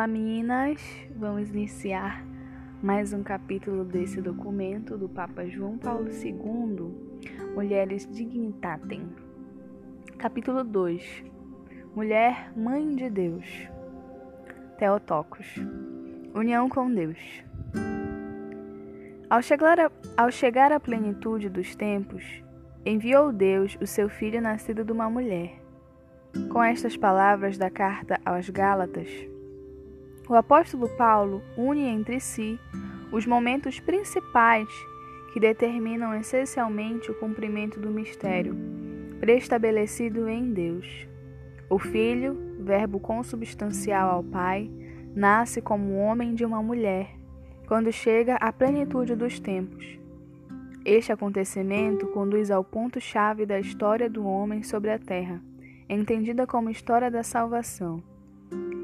Olá meninas, vamos iniciar mais um capítulo desse documento do Papa João Paulo II, Mulheres Dignitatem. Capítulo 2 Mulher Mãe de Deus Teotocos União com Deus ao chegar, a, ao chegar à plenitude dos tempos, enviou Deus o seu Filho nascido de uma mulher. Com estas palavras da carta aos Gálatas, o apóstolo Paulo une entre si os momentos principais que determinam essencialmente o cumprimento do mistério preestabelecido em Deus. O Filho, verbo consubstancial ao Pai, nasce como homem de uma mulher, quando chega à plenitude dos tempos. Este acontecimento conduz ao ponto-chave da história do homem sobre a terra, entendida como história da salvação.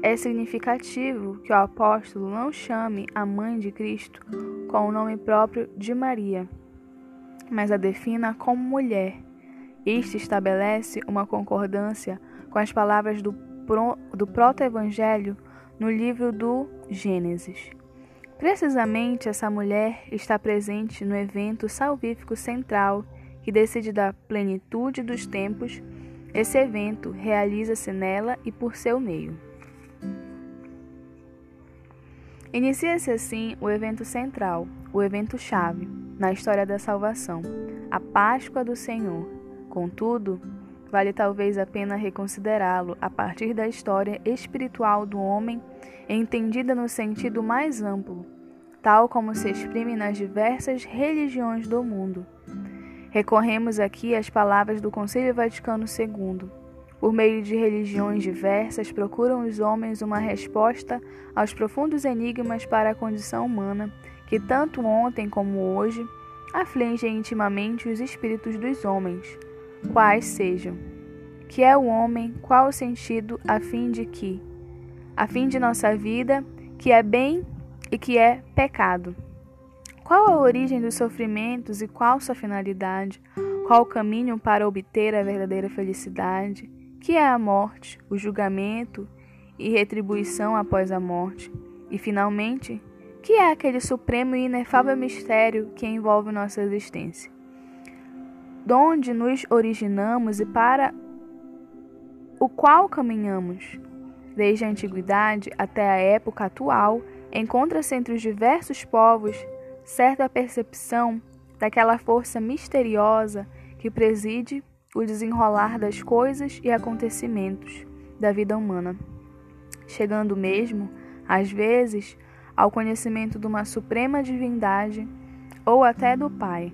É significativo que o apóstolo não chame a mãe de Cristo com o nome próprio de Maria, mas a defina como mulher. Isto estabelece uma concordância com as palavras do, do proto-evangelho no livro do Gênesis. Precisamente essa mulher está presente no evento salvífico central que decide da plenitude dos tempos. Esse evento realiza-se nela e por seu meio. Inicia-se assim o evento central, o evento chave, na história da salvação, a Páscoa do Senhor. Contudo, vale talvez a pena reconsiderá-lo a partir da história espiritual do homem, entendida no sentido mais amplo, tal como se exprime nas diversas religiões do mundo. Recorremos aqui às palavras do Concílio Vaticano II por meio de religiões diversas, procuram os homens uma resposta aos profundos enigmas para a condição humana que, tanto ontem como hoje, afligem intimamente os espíritos dos homens, quais sejam. Que é o homem, qual o sentido, a fim de que? A fim de nossa vida, que é bem e que é pecado. Qual a origem dos sofrimentos e qual sua finalidade? Qual o caminho para obter a verdadeira felicidade? Que é a morte, o julgamento e retribuição após a morte, e finalmente, que é aquele supremo e inefável mistério que envolve nossa existência. Donde nos originamos e para o qual caminhamos. Desde a antiguidade até a época atual, encontra-se entre os diversos povos certa percepção daquela força misteriosa que preside o desenrolar das coisas e acontecimentos da vida humana, chegando mesmo, às vezes, ao conhecimento de uma suprema divindade ou até do Pai.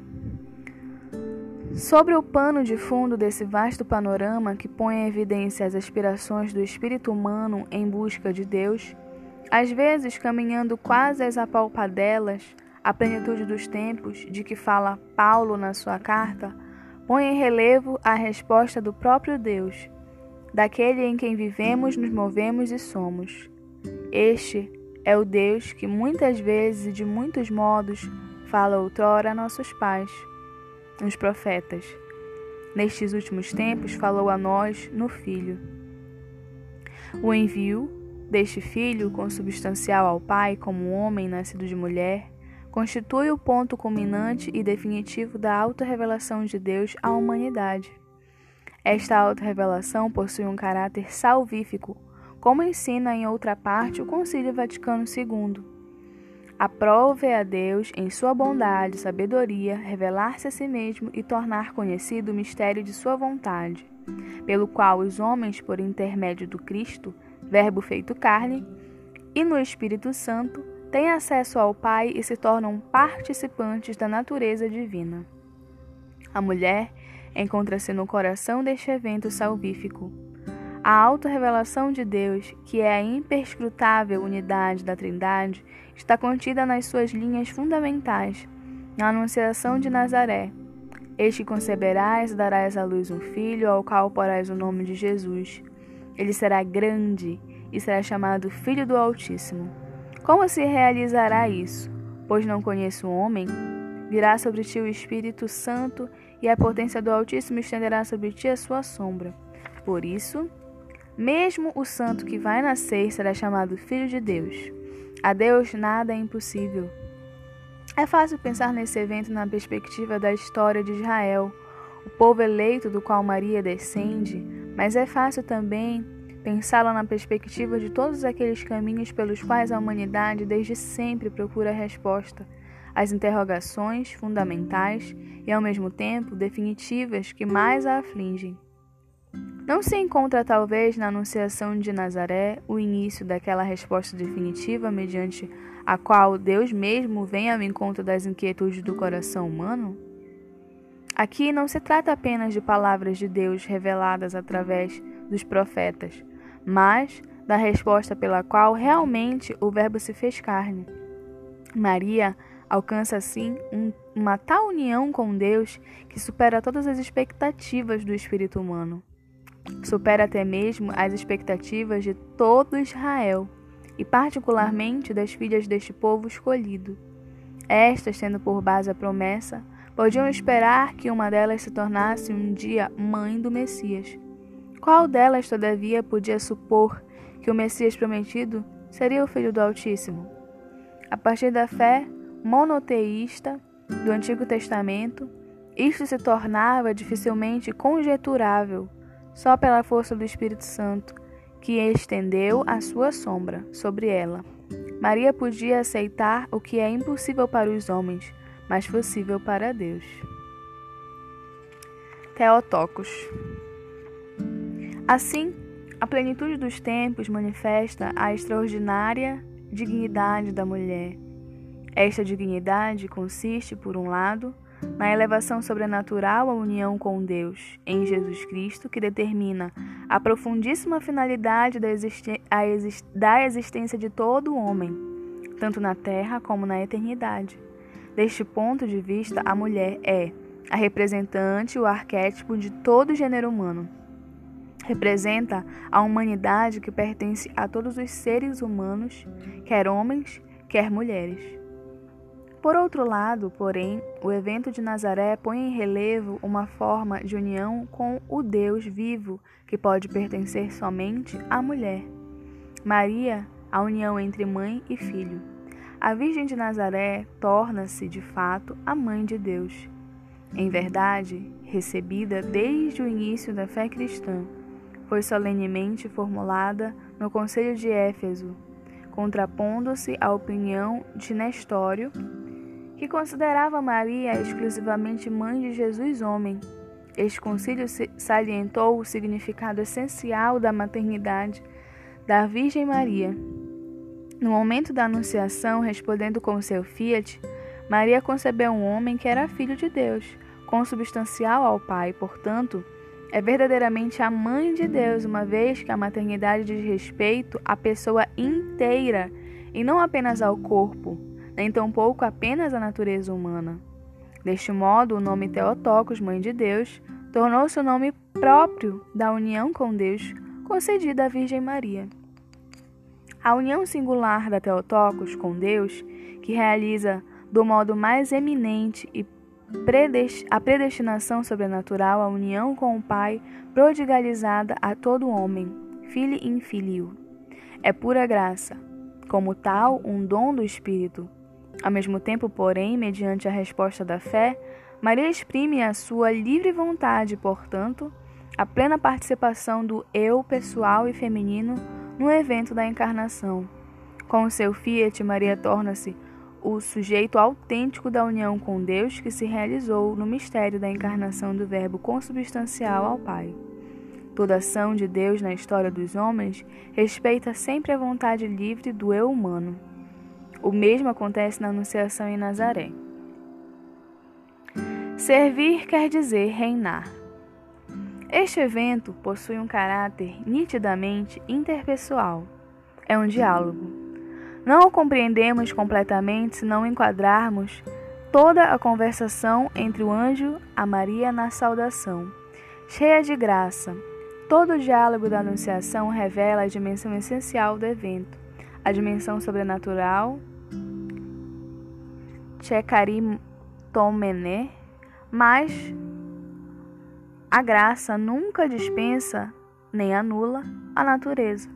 Sobre o pano de fundo desse vasto panorama que põe em evidência as aspirações do espírito humano em busca de Deus, às vezes caminhando quase às apalpadelas, a plenitude dos tempos de que fala Paulo na sua carta, põe em relevo a resposta do próprio Deus, daquele em quem vivemos, nos movemos e somos. Este é o Deus que muitas vezes e de muitos modos fala outrora a nossos pais, os profetas. Nestes últimos tempos falou a nós no Filho. O envio deste Filho, consubstancial ao Pai como homem nascido de mulher, constitui o ponto culminante e definitivo da autorrevelação de Deus à humanidade. Esta autorrevelação possui um caráter salvífico, como ensina em outra parte o Concílio Vaticano II. Aprove a Deus, em sua bondade e sabedoria, revelar-se a si mesmo e tornar conhecido o mistério de sua vontade, pelo qual os homens, por intermédio do Cristo, Verbo feito carne, e no Espírito Santo, têm acesso ao Pai e se tornam participantes da natureza divina. A mulher encontra-se no coração deste evento salvífico. A autorrevelação de Deus, que é a imperscrutável unidade da Trindade, está contida nas suas linhas fundamentais, na Anunciação de Nazaré. Este conceberás e darás à luz um filho, ao qual porás o nome de Jesus. Ele será grande e será chamado Filho do Altíssimo. Como se realizará isso? Pois não conheço o homem? Virá sobre ti o Espírito Santo, e a potência do Altíssimo estenderá sobre ti a sua sombra. Por isso, Mesmo o santo que vai nascer será chamado Filho de Deus. A Deus nada é impossível. É fácil pensar nesse evento na perspectiva da história de Israel, o povo eleito do qual Maria descende, mas é fácil também pensá-la na perspectiva de todos aqueles caminhos pelos quais a humanidade desde sempre procura a resposta às interrogações fundamentais e, ao mesmo tempo, definitivas que mais a afligem. Não se encontra, talvez, na Anunciação de Nazaré o início daquela resposta definitiva mediante a qual Deus mesmo vem ao encontro das inquietudes do coração humano? Aqui não se trata apenas de palavras de Deus reveladas através dos profetas, mas da resposta pela qual realmente o Verbo se fez carne. Maria alcança assim um, uma tal união com Deus que supera todas as expectativas do espírito humano. Supera até mesmo as expectativas de todo Israel e, particularmente, das filhas deste povo escolhido. Estas, tendo por base a promessa, podiam esperar que uma delas se tornasse um dia mãe do Messias. Qual delas, todavia, podia supor que o Messias prometido seria o Filho do Altíssimo? A partir da fé monoteísta do Antigo Testamento, isto se tornava dificilmente conjeturável só pela força do Espírito Santo, que estendeu a sua sombra sobre ela. Maria podia aceitar o que é impossível para os homens, mas possível para Deus. Teotocos Assim, a plenitude dos tempos manifesta a extraordinária dignidade da mulher. Esta dignidade consiste, por um lado, na elevação sobrenatural à união com Deus em Jesus Cristo, que determina a profundíssima finalidade da, existi da existência de todo homem, tanto na terra como na eternidade. Deste ponto de vista, a mulher é a representante, o arquétipo de todo o gênero humano representa a humanidade que pertence a todos os seres humanos, quer homens, quer mulheres. Por outro lado, porém, o evento de Nazaré põe em relevo uma forma de união com o Deus vivo que pode pertencer somente à mulher. Maria, a união entre mãe e filho. A Virgem de Nazaré torna-se, de fato, a mãe de Deus. Em verdade, recebida desde o início da fé cristã foi solenemente formulada no Conselho de Éfeso, contrapondo-se à opinião de Nestório, que considerava Maria exclusivamente mãe de Jesus homem. Este concílio salientou o significado essencial da maternidade da Virgem Maria. No momento da Anunciação, respondendo com seu fiat, Maria concebeu um homem que era filho de Deus, consubstancial ao Pai, portanto, é verdadeiramente a mãe de Deus, uma vez que a maternidade diz respeito à pessoa inteira e não apenas ao corpo, nem tampouco apenas à natureza humana. Deste modo, o nome Teotocos, Mãe de Deus, tornou-se o nome próprio da união com Deus concedida à Virgem Maria. A união singular da Teotocos com Deus, que realiza do modo mais eminente e a predestinação sobrenatural, a união com o Pai, prodigalizada a todo homem, filho in filio. É pura graça, como tal, um dom do Espírito. Ao mesmo tempo, porém, mediante a resposta da fé, Maria exprime a sua livre vontade, portanto, a plena participação do eu pessoal e feminino no evento da encarnação. Com o seu fiat, Maria torna-se o sujeito autêntico da união com Deus que se realizou no mistério da encarnação do Verbo consubstancial ao Pai. Toda ação de Deus na história dos homens respeita sempre a vontade livre do eu humano. O mesmo acontece na Anunciação em Nazaré. Servir quer dizer reinar. Este evento possui um caráter nitidamente interpessoal. É um diálogo não o compreendemos completamente se não enquadrarmos toda a conversação entre o anjo a Maria na saudação. Cheia de graça, todo o diálogo da Anunciação revela a dimensão essencial do evento, a dimensão sobrenatural, Tomene, mas a graça nunca dispensa nem anula a natureza.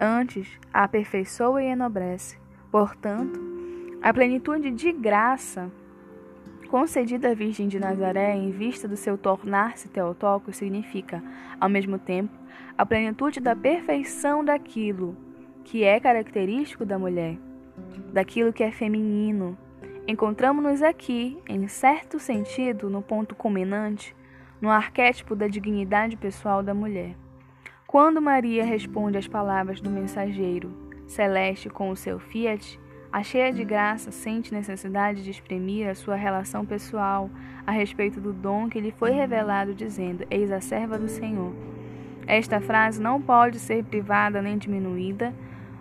Antes, a aperfeiçoa e enobrece. Portanto, a plenitude de graça concedida à Virgem de Nazaré em vista do seu tornar-se Teotocos significa, ao mesmo tempo, a plenitude da perfeição daquilo que é característico da mulher, daquilo que é feminino. Encontramos-nos aqui, em certo sentido, no ponto culminante, no arquétipo da dignidade pessoal da mulher. Quando Maria responde às palavras do mensageiro celeste com o seu fiat, a cheia de graça sente necessidade de exprimir a sua relação pessoal a respeito do dom que lhe foi revelado, dizendo: Eis a serva do Senhor. Esta frase não pode ser privada nem diminuída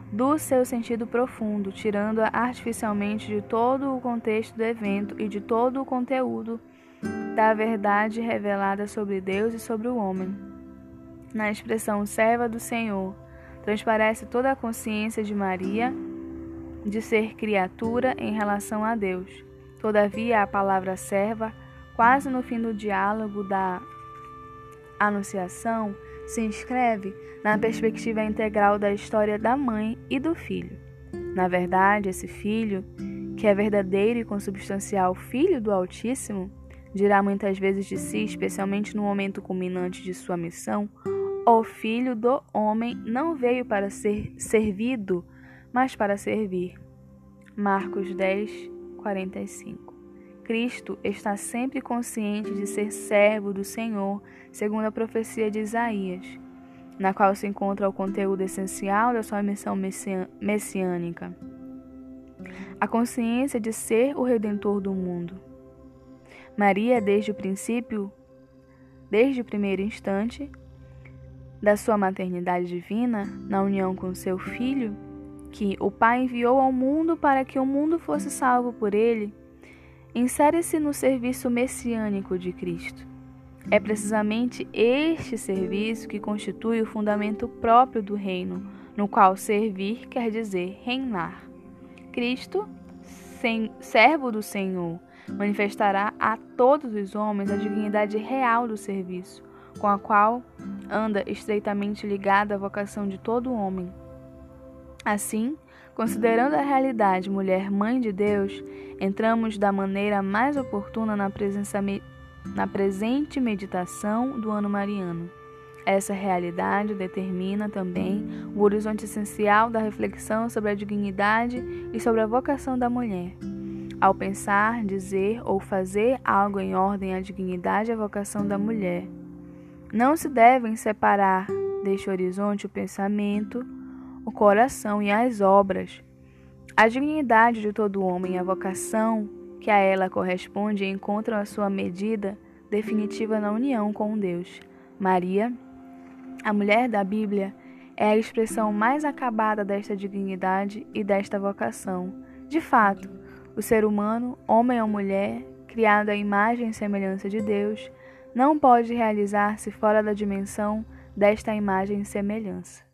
do seu sentido profundo, tirando-a artificialmente de todo o contexto do evento e de todo o conteúdo da verdade revelada sobre Deus e sobre o homem. Na expressão serva do Senhor, transparece toda a consciência de Maria de ser criatura em relação a Deus. Todavia, a palavra serva, quase no fim do diálogo da Anunciação, se inscreve na perspectiva integral da história da mãe e do filho. Na verdade, esse filho, que é verdadeiro e consubstancial filho do Altíssimo, dirá muitas vezes de si, especialmente no momento culminante de sua missão, o filho do homem não veio para ser servido, mas para servir. Marcos 10, 45. Cristo está sempre consciente de ser servo do Senhor, segundo a profecia de Isaías, na qual se encontra o conteúdo essencial da sua missão messiânica. A consciência de ser o redentor do mundo. Maria, desde o princípio, desde o primeiro instante da sua maternidade divina, na união com seu filho, que o Pai enviou ao mundo para que o mundo fosse salvo por ele, insere-se no serviço messiânico de Cristo. É precisamente este serviço que constitui o fundamento próprio do reino, no qual servir quer dizer reinar. Cristo, sem, servo do Senhor, manifestará a todos os homens a dignidade real do serviço, com a qual anda estreitamente ligada a vocação de todo homem. Assim, considerando a realidade mulher mãe de Deus, entramos da maneira mais oportuna na, presença, na presente meditação do ano mariano. Essa realidade determina também o horizonte essencial da reflexão sobre a dignidade e sobre a vocação da mulher. Ao pensar, dizer ou fazer algo em ordem à dignidade e à vocação da mulher, não se devem separar deste horizonte o pensamento, o coração e as obras. A dignidade de todo homem e a vocação que a ela corresponde encontram a sua medida definitiva na união com Deus. Maria, a mulher da Bíblia, é a expressão mais acabada desta dignidade e desta vocação. De fato, o ser humano, homem ou mulher, criado à imagem e semelhança de Deus, não pode realizar-se fora da dimensão desta imagem e semelhança.